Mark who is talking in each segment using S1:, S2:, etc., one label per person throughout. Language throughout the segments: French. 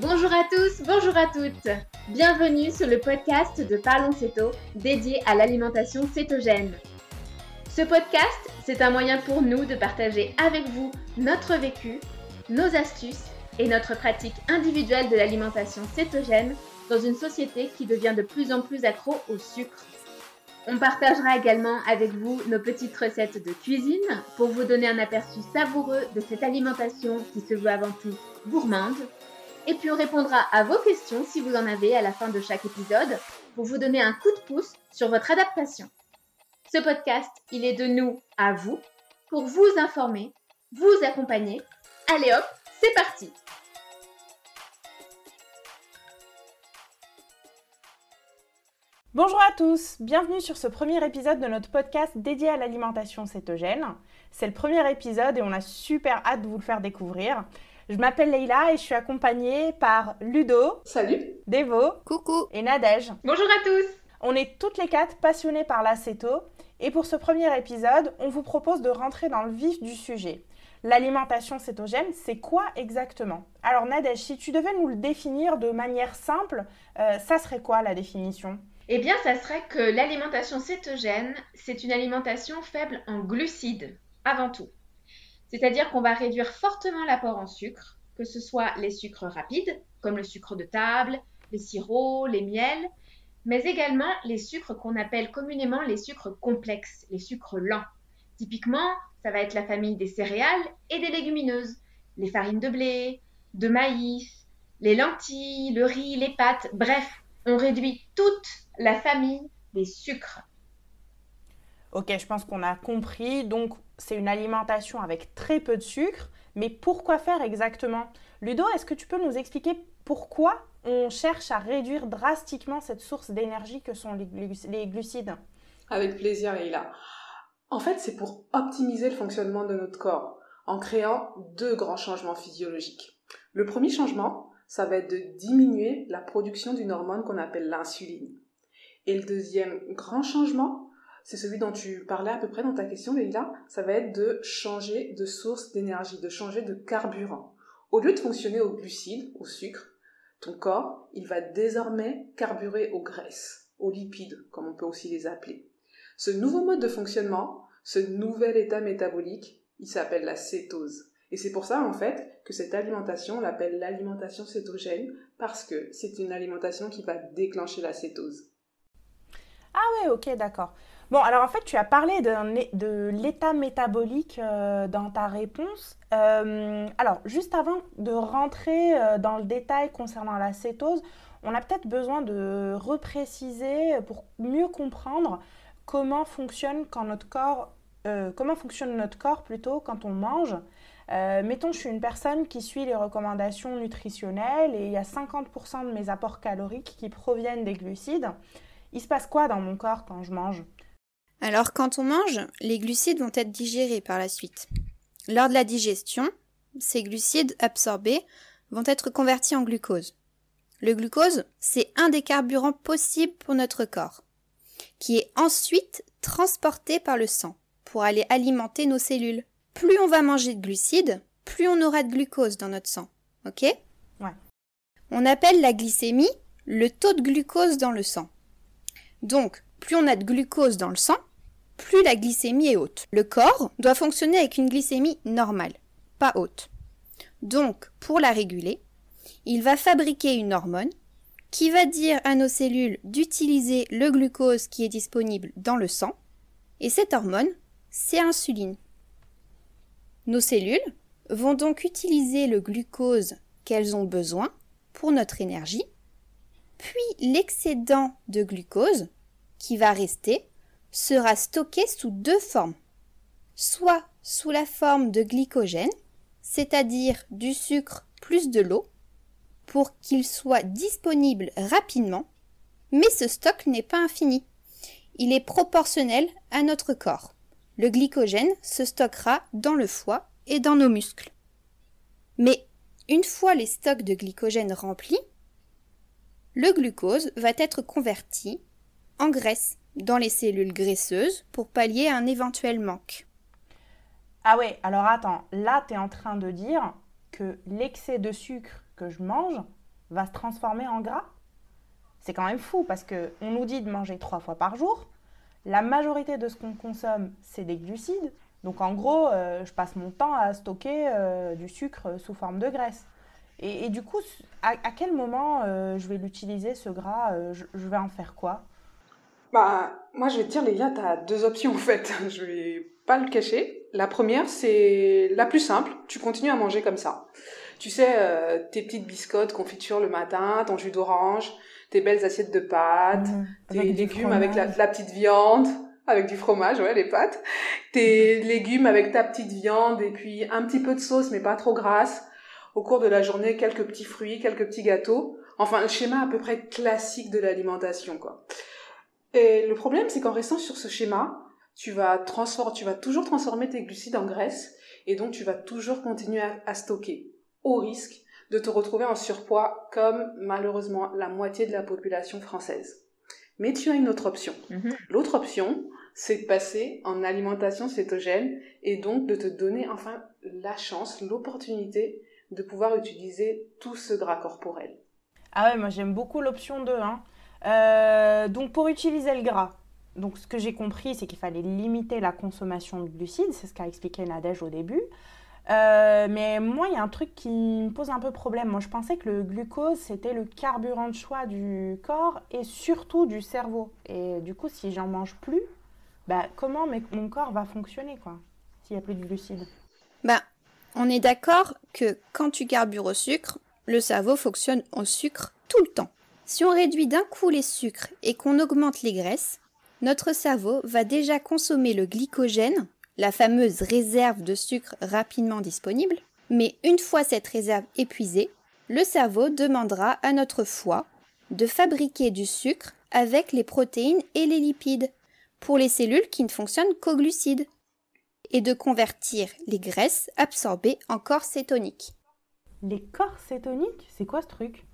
S1: Bonjour à tous, bonjour à toutes. Bienvenue sur le podcast de Parlons Céto dédié à l'alimentation cétogène. Ce podcast, c'est un moyen pour nous de partager avec vous notre vécu, nos astuces et notre pratique individuelle de l'alimentation cétogène dans une société qui devient de plus en plus accro au sucre. On partagera également avec vous nos petites recettes de cuisine pour vous donner un aperçu savoureux de cette alimentation qui se veut avant tout gourmande. Et puis on répondra à vos questions si vous en avez à la fin de chaque épisode pour vous donner un coup de pouce sur votre adaptation. Ce podcast, il est de nous à vous pour vous informer, vous accompagner. Allez hop, c'est parti
S2: Bonjour à tous, bienvenue sur ce premier épisode de notre podcast dédié à l'alimentation cétogène. C'est le premier épisode et on a super hâte de vous le faire découvrir. Je m'appelle Leïla et je suis accompagnée par Ludo.
S3: Salut.
S2: Devo.
S4: Coucou.
S2: Et Nadège.
S1: Bonjour à tous.
S2: On est toutes les quatre passionnées par l'acéto et pour ce premier épisode, on vous propose de rentrer dans le vif du sujet. L'alimentation cétogène, c'est quoi exactement? Alors Nadège, si tu devais nous le définir de manière simple, euh, ça serait quoi la définition?
S1: Eh bien, ça serait que l'alimentation cétogène, c'est une alimentation faible en glucides, avant tout. C'est-à-dire qu'on va réduire fortement l'apport en sucre, que ce soit les sucres rapides, comme le sucre de table, les sirops, les miels, mais également les sucres qu'on appelle communément les sucres complexes, les sucres lents. Typiquement, ça va être la famille des céréales et des légumineuses, les farines de blé, de maïs, les lentilles, le riz, les pâtes, bref, on réduit toute la famille des sucres.
S2: Ok, je pense qu'on a compris. Donc, c'est une alimentation avec très peu de sucre. Mais pourquoi faire exactement? Ludo, est-ce que tu peux nous expliquer pourquoi on cherche à réduire drastiquement cette source d'énergie que sont les glucides?
S3: Avec plaisir, Leïla. En fait, c'est pour optimiser le fonctionnement de notre corps en créant deux grands changements physiologiques. Le premier changement, ça va être de diminuer la production d'une hormone qu'on appelle l'insuline. Et le deuxième grand changement, c'est celui dont tu parlais à peu près dans ta question, Leïla, ça va être de changer de source d'énergie, de changer de carburant. Au lieu de fonctionner au glucides, au sucre, ton corps, il va désormais carburer aux graisses, aux lipides, comme on peut aussi les appeler. Ce nouveau mode de fonctionnement, ce nouvel état métabolique, il s'appelle la cétose. Et c'est pour ça, en fait, que cette alimentation, on l'appelle l'alimentation cétogène, parce que c'est une alimentation qui va déclencher la cétose.
S2: Ah ouais, ok, d'accord. Bon, alors en fait, tu as parlé de, l'état métabolique euh, dans ta réponse. Euh, alors, juste avant de rentrer euh, dans le détail concernant la cétose, on a peut-être besoin de repréciser pour mieux comprendre comment fonctionne quand notre corps, comment fonctionne notre corps plutôt quand on mange. Mettons, je suis une personne qui suit les recommandations nutritionnelles et il y a 50% de mes apports caloriques qui proviennent des glucides. Il se passe quoi dans mon corps quand je mange?
S4: Alors, quand on mange, les glucides vont être digérés par la suite. Lors de la digestion, ces glucides absorbés vont être convertis en glucose. Le glucose, c'est un des carburants possibles pour notre corps, qui est ensuite transporté par le sang pour aller alimenter nos cellules plus on va manger de glucides, plus on aura de glucose dans notre sang. Ok?
S2: Ouais.
S4: On appelle la glycémie le taux de glucose dans le sang. Donc, plus on a de glucose dans le sang, plus la glycémie est haute. Le corps doit fonctionner avec une glycémie normale, pas haute. Donc, pour la réguler, il va fabriquer une hormone qui va dire à nos cellules d'utiliser le glucose qui est disponible dans le sang. Et cette hormone, c'est l'insuline. Nos cellules vont donc utiliser le glucose qu'elles ont besoin pour notre énergie, puis l'excédent de glucose qui va rester sera stocké sous deux formes, soit sous la forme de glycogène, c'est-à-dire du sucre plus de l'eau, pour qu'il soit disponible rapidement, mais ce stock n'est pas infini. Il est proportionnel à notre corps le glycogène se stockera dans le foie et dans nos muscles. Mais une fois les stocks de glycogène remplis, le glucose va être converti en graisse dans les cellules graisseuses pour pallier un éventuel manque.
S2: Ah ouais, alors attends, là tu es en train de dire que l'excès de sucre que je mange va se transformer en gras? C'est quand même fou parce qu'on nous dit de manger trois fois par jour. La majorité de ce qu'on consomme, c'est des glucides. Donc en gros, euh, je passe mon temps à stocker euh, du sucre sous forme de graisse. Et, du coup, à, quel moment euh, je vais l'utiliser, ce gras? Je, vais en faire quoi?
S3: Bah, moi, je vais te dire, Léa, tu as deux options en fait. je vais pas le cacher. La première, c'est la plus simple. Tu continues à manger comme ça. Tu sais, tes petites biscottes confiture le matin, ton jus d'orange, tes belles assiettes de pâtes, mmh. tes légumes avec la, la petite viande avec du fromage, ouais, les pâtes, tes légumes avec ta petite viande et puis un petit peu de sauce mais pas trop grasse. Au cours de la journée, quelques petits fruits, quelques petits gâteaux. Enfin, le schéma à peu près classique de l'alimentation, quoi. Et le problème, c'est qu'en restant sur ce schéma, tu vas transformer, tu vas toujours transformer tes glucides en graisse et donc tu vas toujours continuer à stocker au risque de te retrouver en surpoids comme malheureusement la moitié de la population française. Mais tu as une autre option. Mhm. L'autre option, c'est de passer en alimentation cétogène et donc de te donner enfin la chance, l'opportunité de pouvoir utiliser tout ce gras corporel.
S2: Ah ouais, moi j'aime beaucoup l'option 2. Hein. Euh, donc pour utiliser le gras, donc ce que j'ai compris, c'est qu'il fallait limiter la consommation de glucides, c'est ce qu'a expliqué Nadège au début. Euh, mais moi, il y a un truc qui me pose un peu problème. Moi, je pensais que le glucose, c'était le carburant de choix du corps et surtout du cerveau. Et du coup, si j'en mange plus, bah, comment mon corps va fonctionner, quoi, s'il n'y a plus de glucides?
S4: Bah, on est d'accord que quand tu carbures au sucre, le cerveau fonctionne au sucre tout le temps. Si on réduit d'un coup les sucres et qu'on augmente les graisses, notre cerveau va déjà consommer le glycogène la fameuse réserve de sucre rapidement disponible, mais une fois cette réserve épuisée, le cerveau demandera à notre foie de fabriquer du sucre avec les protéines et les lipides pour les cellules qui ne fonctionnent qu'aux glucides et de convertir les graisses absorbées en corps cétoniques.
S2: Les corps cétoniques C'est quoi ce truc?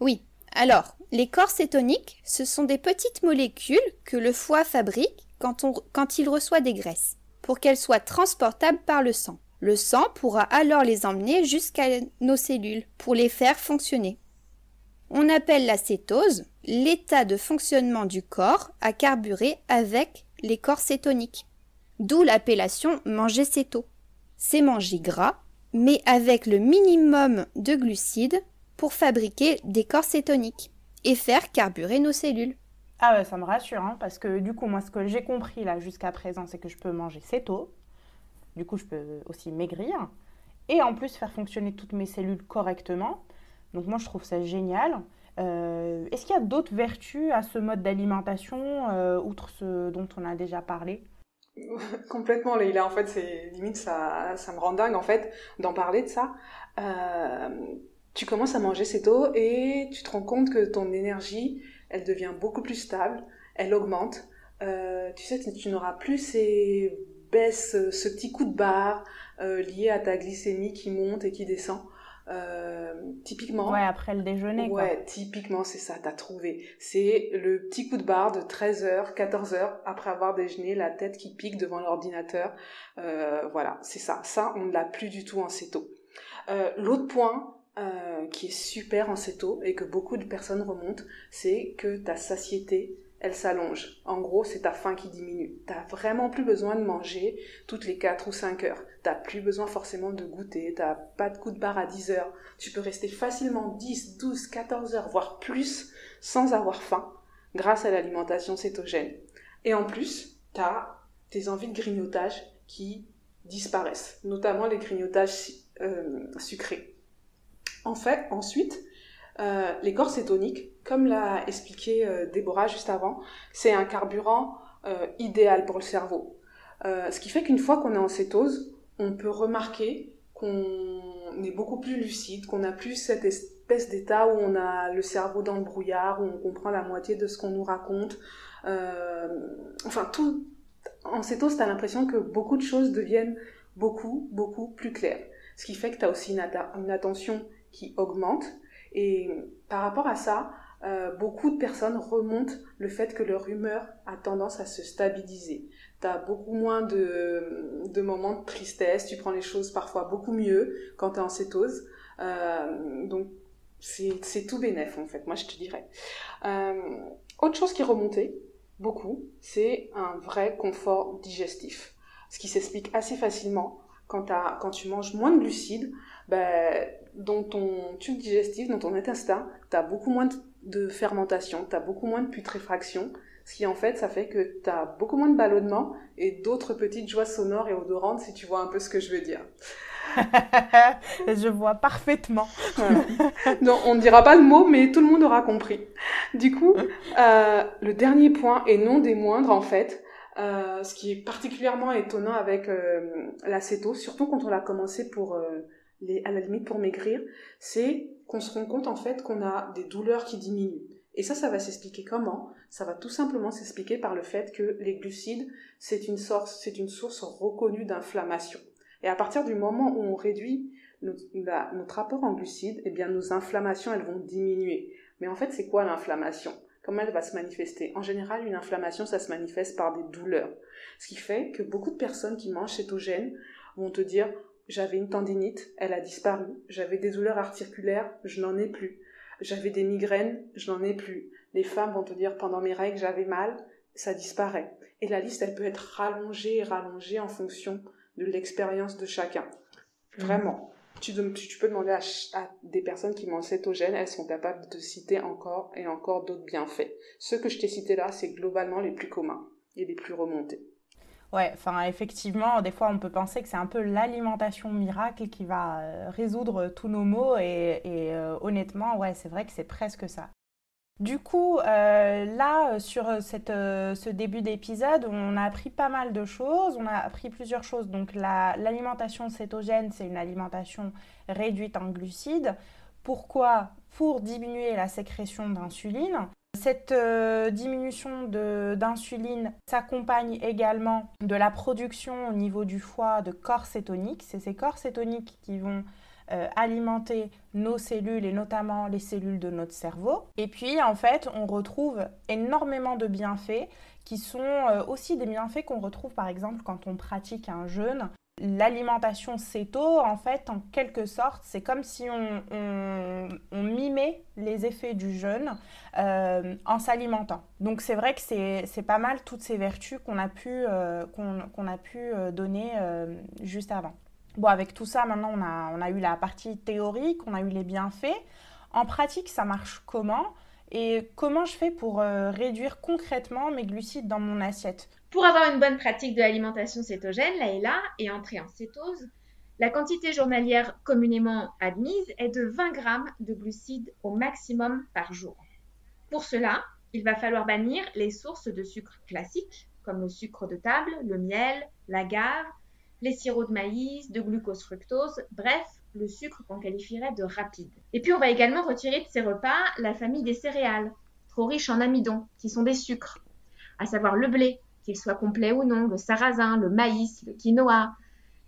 S4: Oui. Alors, les corps cétoniques, ce sont des petites molécules que le foie fabrique quand, il reçoit des graisses pour qu'elles soient transportables par le sang. Le sang pourra alors les emmener jusqu'à nos cellules pour les faire fonctionner. On appelle la cétose l'état de fonctionnement du corps à carburer avec les corps cétoniques. D'où l'appellation manger céto. C'est manger gras, mais avec le minimum de glucides pour fabriquer des corps cétoniques et faire carburer nos cellules.
S2: Ah ouais, ça me rassure, hein, parce que du coup, moi, ce que j'ai compris là jusqu'à présent, c'est que je peux manger tôt. Du coup, je peux aussi maigrir. Et en plus, faire fonctionner toutes mes cellules correctement. Donc moi, je trouve ça génial. Euh, est-ce qu'il y a d'autres vertus à ce mode d'alimentation, euh, outre ce dont on a déjà parlé?
S3: Complètement, Leïla. En fait, c'est limite, ça, ça me rend dingue, en fait, d'en parler de ça. Euh, tu commences à manger tôt et tu te rends compte que ton énergie, elle devient beaucoup plus stable, elle augmente. Euh, tu sais, tu n'auras plus ces baisses, ce petit coup de barre euh, lié à ta glycémie qui monte et qui descend. Euh, typiquement.
S2: Ouais, après le déjeuner.
S3: Ouais, typiquement, c'est ça, t'as trouvé. C'est le petit coup de barre de 13h, 14h après avoir déjeuné, la tête qui pique devant l'ordinateur. voilà, c'est ça. Ça, on ne l'a plus du tout en céto. L'autre point, euh, qui est super en céto et que beaucoup de personnes remontent, c'est que ta satiété, elle s'allonge. En gros, c'est ta faim qui diminue. T'as vraiment plus besoin de manger toutes les 4 ou 5 heures. T'as plus besoin forcément de goûter. T'as pas de coup de barre à 10 heures. Tu peux rester facilement 10, 12, 14 heures, voire plus, sans avoir faim, grâce à l'alimentation cétogène. Et en plus, t'as tes envies de grignotage qui disparaissent, notamment les grignotages euh, sucrés. En fait, ensuite, euh, corps cétoniques, comme l'a expliqué euh, Déborah juste avant, c'est un carburant euh, idéal pour le cerveau. ce qui fait qu'une fois qu'on est en cétose, on peut remarquer qu'on est beaucoup plus lucide, qu'on n'a plus cette espèce d'état où on a le cerveau dans le brouillard, où on comprend la moitié de ce qu'on nous raconte. enfin, tout en cétose, tu as l'impression que beaucoup de choses deviennent beaucoup, beaucoup plus claires. Ce qui fait que tu as aussi une attention qui augmente. Et par rapport à ça, euh, beaucoup de personnes remontent le fait que leur humeur a tendance à se stabiliser. Tu as beaucoup moins de, de, moments de tristesse, tu prends les choses parfois beaucoup mieux quand tu es en cétose. Euh, donc c'est tout bénef en fait, moi je te dirais. Euh, autre chose qui remontait beaucoup, c'est un vrai confort digestif. Ce qui s'explique assez facilement quand, quand tu manges moins de glucides, ben, dans ton tube digestif, dans ton intestin, tu as beaucoup moins de fermentation, tu as beaucoup moins de putréfaction, ce qui en fait, ça fait que tu as beaucoup moins de ballonnement et d'autres petites joies sonores et odorantes, si tu vois un peu ce que je veux dire.
S2: je vois parfaitement.
S3: Non, on ne dira pas le mot, mais tout le monde aura compris. Du coup, euh, le dernier point, et non des moindres en fait, euh, ce qui est particulièrement étonnant avec euh, l'acétose, surtout quand on l'a commencé pour à la limite pour maigrir, c'est qu'on se rend compte en fait qu'on a des douleurs qui diminuent. Et ça, ça va s'expliquer comment? Ça va tout simplement s'expliquer par le fait que les glucides, c'est une source, c'est une source reconnue d'inflammation. Et à partir du moment où on réduit notre, notre rapport en glucides, eh bien nos inflammations, elles vont diminuer. Mais en fait, c'est quoi l'inflammation? Comment elle va se manifester? En général, une inflammation, ça se manifeste par des douleurs. Ce qui fait que beaucoup de personnes qui mangent cétogène vont te dire j'avais une tendinite, elle a disparu. J'avais des douleurs articulaires, je n'en ai plus. J'avais des migraines, je n'en ai plus. Les femmes vont te dire pendant mes règles, j'avais mal, ça disparaît. Et la liste, elle peut être rallongée et rallongée en fonction de l'expérience de chacun. Mmh. Vraiment. Tu, tu, peux demander à, des personnes qui mangent cétogène, elles sont capables de citer encore et encore d'autres bienfaits. Ceux que je t'ai cités là, c'est globalement les plus communs et les plus remontés.
S2: Ouais, enfin effectivement, des fois on peut penser que c'est un peu l'alimentation miracle qui va euh, résoudre tous nos maux et, euh, honnêtement, ouais, c'est vrai que c'est presque ça. Du coup, euh, là, sur ce début d'épisode, on a appris pas mal de choses. On a appris plusieurs choses. Donc, l'alimentation cétogène, c'est une alimentation réduite en glucides. Pourquoi? Pour diminuer la sécrétion d'insuline. Cette euh, diminution d'insuline s'accompagne également de la production au niveau du foie de corps cétoniques. C'est ces corps cétoniques qui vont euh, alimenter nos cellules et notamment les cellules de notre cerveau. Et puis en fait, on retrouve énormément de bienfaits qui sont euh, aussi des bienfaits qu'on retrouve par exemple quand on pratique un jeûne l'alimentation céto, en fait, en quelque sorte, c'est comme si on, mimait les effets du jeûne euh, en s'alimentant. Donc c'est vrai que c'est pas mal toutes ces vertus qu'on a pu, euh, qu'on a pu euh, donner juste avant. Bon, avec tout ça, maintenant, on a, on a eu la partie théorique, on a eu les bienfaits. En pratique, ça marche comment? Et comment je fais pour réduire concrètement mes glucides dans mon assiette?
S1: Pour avoir une bonne pratique de l'alimentation cétogène, la ELA, et entrer en cétose, la quantité journalière communément admise est de 20 grammes de glucides au maximum par jour. Pour cela, il va falloir bannir les sources de sucre classiques, comme le sucre de table, le miel, l'agave, les sirops de maïs, de glucose fructose, bref, le sucre qu'on qualifierait de rapide. Et puis on va également retirer de ces repas la famille des céréales, trop riches en amidon, qui sont des sucres, à savoir le blé, qu'il soit complet ou non, le sarrasin, le maïs, le quinoa,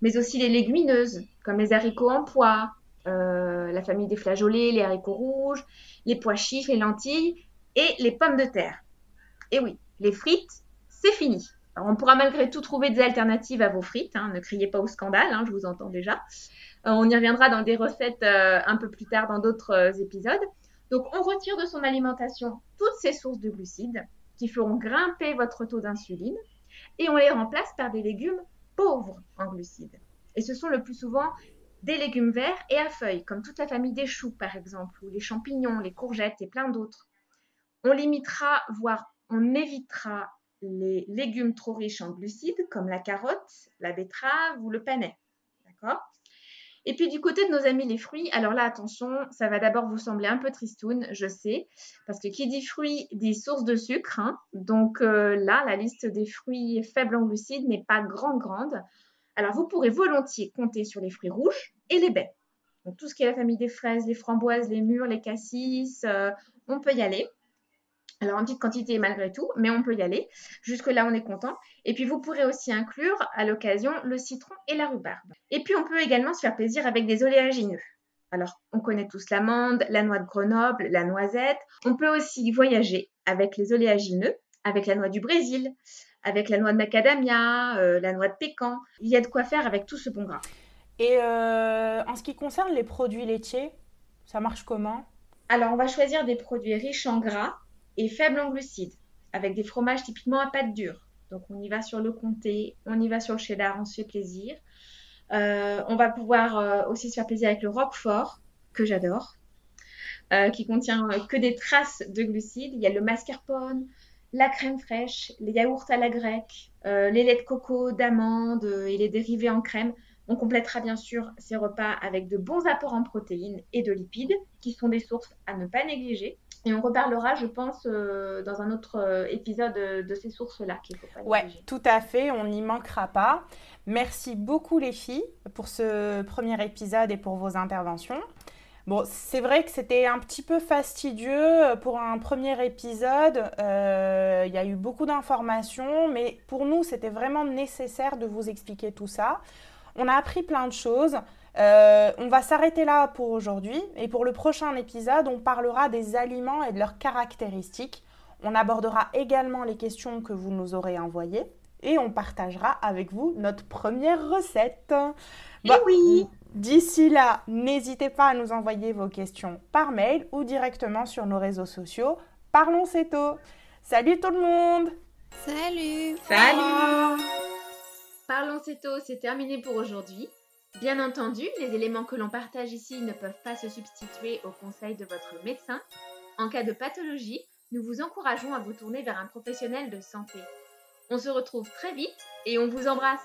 S1: mais aussi les légumineuses, comme les haricots en pois, euh, la famille des flageolets, les haricots rouges, les pois chiches, les lentilles et les pommes de terre. Et oui, les frites, c'est fini. On pourra malgré tout trouver des alternatives à vos frites. Hein. ne criez pas au scandale, hein, je vous entends déjà. Euh, on y reviendra dans des recettes euh, un peu plus tard dans d'autres épisodes. Donc, on retire de son alimentation toutes ces sources de glucides qui feront grimper votre taux d'insuline et on les remplace par des légumes pauvres en glucides. Et ce sont le plus souvent des légumes verts et à feuilles, comme toute la famille des choux par exemple, ou les champignons, les courgettes et plein d'autres. On limitera, voire on évitera les légumes trop riches en glucides, comme la carotte, la betterave ou le panais. D'accord? Et puis du côté de nos amis les fruits, alors là attention, ça va d'abord vous sembler un peu tristoun, je sais, parce que qui dit fruits dit source de sucre. Hein. donc euh, là, la liste des fruits faibles en glucides n'est pas grande grande. Alors vous pourrez volontiers compter sur les fruits rouges et les baies. Donc tout ce qui est la famille des fraises, les framboises, les mûres, les cassis, euh, on peut y aller. Alors en petite quantité malgré tout, mais on peut y aller. Jusque-là, on est content. Et puis vous pourrez aussi inclure à l'occasion le citron et la rhubarbe. Et puis on peut également se faire plaisir avec des oléagineux. Alors on connaît tous l'amande, la noix de Grenoble, la noisette. On peut aussi voyager avec les oléagineux, avec la noix du Brésil, avec la noix de macadamia, euh, la noix de pécan. Il y a de quoi faire avec tout ce bon gras.
S2: Et euh, en ce qui concerne les produits laitiers, ça marche comment?
S1: Alors, on va choisir des produits riches en gras et faibles en glucides, avec des fromages typiquement à pâte dure. Donc, on y va sur le comté, on y va sur le cheddar, on se fait plaisir. Euh, on va pouvoir euh, aussi se faire plaisir avec le roquefort, que j'adore, euh, qui contient que des traces de glucides. Il y a le mascarpone, la crème fraîche, les yaourts à la grecque, les laits de coco, d'amandes et les dérivés en crème. On complétera bien sûr ces repas avec de bons apports en protéines et de lipides, qui sont des sources à ne pas négliger. Et on reparlera, je pense, dans un autre épisode de ces sources-là qu'il faut pas
S2: Ouais, tout à fait, on n'y manquera pas. Merci beaucoup les filles pour ce premier épisode et pour vos interventions. Bon, c'est vrai que c'était un petit peu fastidieux pour un premier épisode. Euh, il y a eu beaucoup d'informations, mais pour nous, c'était vraiment nécessaire de vous expliquer tout ça. On a appris plein de choses. Euh, on va s'arrêter là pour aujourd'hui et pour le prochain épisode, on parlera des aliments et de leurs caractéristiques. On abordera également les questions que vous nous aurez envoyées et on partagera avec vous notre première recette.
S1: Bah, oui
S2: D'ici là, n'hésitez pas à nous envoyer vos questions par mail ou directement sur nos réseaux sociaux. Parlons Céto Salut tout le monde
S4: Salut
S1: Salut Parlons Céto, c'est terminé pour aujourd'hui. Bien entendu, les éléments que l'on partage ici ne peuvent pas se substituer aux conseils de votre médecin. En cas de pathologie, nous vous encourageons à vous tourner vers un professionnel de santé. On se retrouve très vite et on vous embrasse.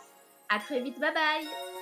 S1: À très vite, bye bye